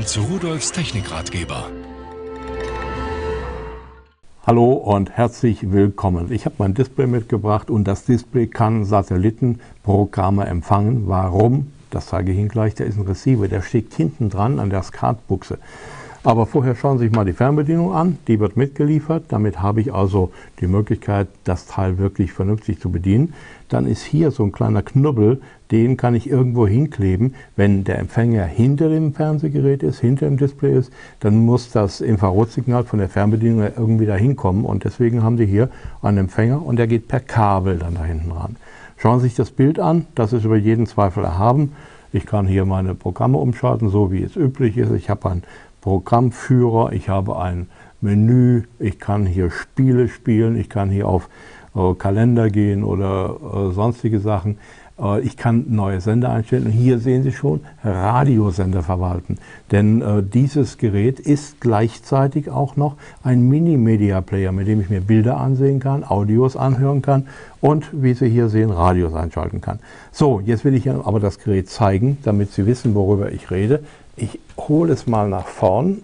Willkommen zu Rudolfs Technikratgeber. Hallo und herzlich willkommen. Ich habe mein Display mitgebracht und das Display kann Satellitenprogramme empfangen. Warum? Das zeige ich Ihnen gleich. Da ist ein Receiver, der steckt hinten dran an der Skatbuchse. Aber vorher schauen Sie sich mal die Fernbedienung an, die wird mitgeliefert. Damit habe ich also die Möglichkeit, das Teil wirklich vernünftig zu bedienen. Dann ist hier so ein kleiner Knubbel, den kann ich irgendwo hinkleben. Wenn der Empfänger hinter dem Fernsehgerät ist, hinter dem Display ist, dann muss das Infrarotsignal von der Fernbedienung irgendwie da hinkommen. Und deswegen haben Sie hier einen Empfänger und der geht per Kabel dann da hinten ran. Schauen Sie sich das Bild an, das ist über jeden Zweifel erhaben. Ich kann hier meine Programme umschalten, so wie es üblich ist. Ich habe ein Programmführer, ich habe ein Menü, ich kann hier Spiele spielen, ich kann hier auf äh, Kalender gehen oder äh, sonstige Sachen. Äh, ich kann neue Sender einstellen und hier sehen Sie schon Radiosender verwalten. Denn äh, dieses Gerät ist gleichzeitig auch noch ein Mini-Media-Player, mit dem ich mir Bilder ansehen kann, Audios anhören kann und, wie Sie hier sehen, Radios einschalten kann. So, jetzt will ich Ihnen aber das Gerät zeigen, damit Sie wissen, worüber ich rede. Ich hole es mal nach vorn.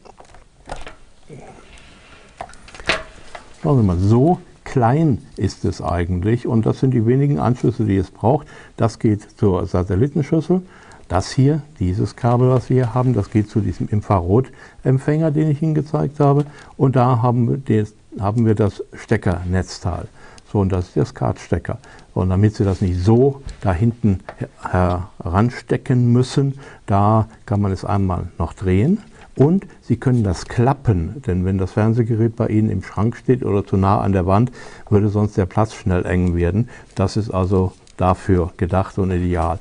Schauen Sie mal, so klein ist es eigentlich und das sind die wenigen Anschlüsse, die es braucht. Das geht zur Satellitenschüssel. Das hier, dieses Kabel, was wir hier haben, das geht zu diesem Infrarotempfänger, den ich Ihnen gezeigt habe. Und da haben wir, das, haben wir das Steckernetzteil. So, und das ist der Skatstecker. Und damit Sie das nicht so da hinten heranstecken müssen, da kann man es einmal noch drehen. Und Sie können das klappen, denn wenn das Fernsehgerät bei Ihnen im Schrank steht oder zu nah an der Wand, würde sonst der Platz schnell eng werden. Das ist also dafür gedacht und ideal.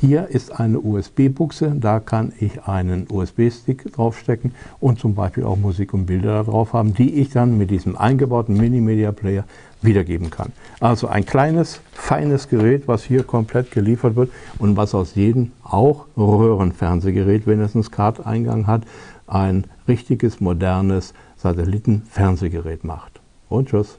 Hier ist eine USB-Buchse, da kann ich einen USB-Stick draufstecken und zum Beispiel auch Musik und Bilder drauf haben, die ich dann mit diesem eingebauten Mini-Media-Player wiedergeben kann. Also ein kleines, feines Gerät, was hier komplett geliefert wird und was aus jedem auch Röhrenfernsehgerät, wenn es einen SCART-Eingang hat, ein richtiges, modernes Satellitenfernsehgerät macht. Und tschüss.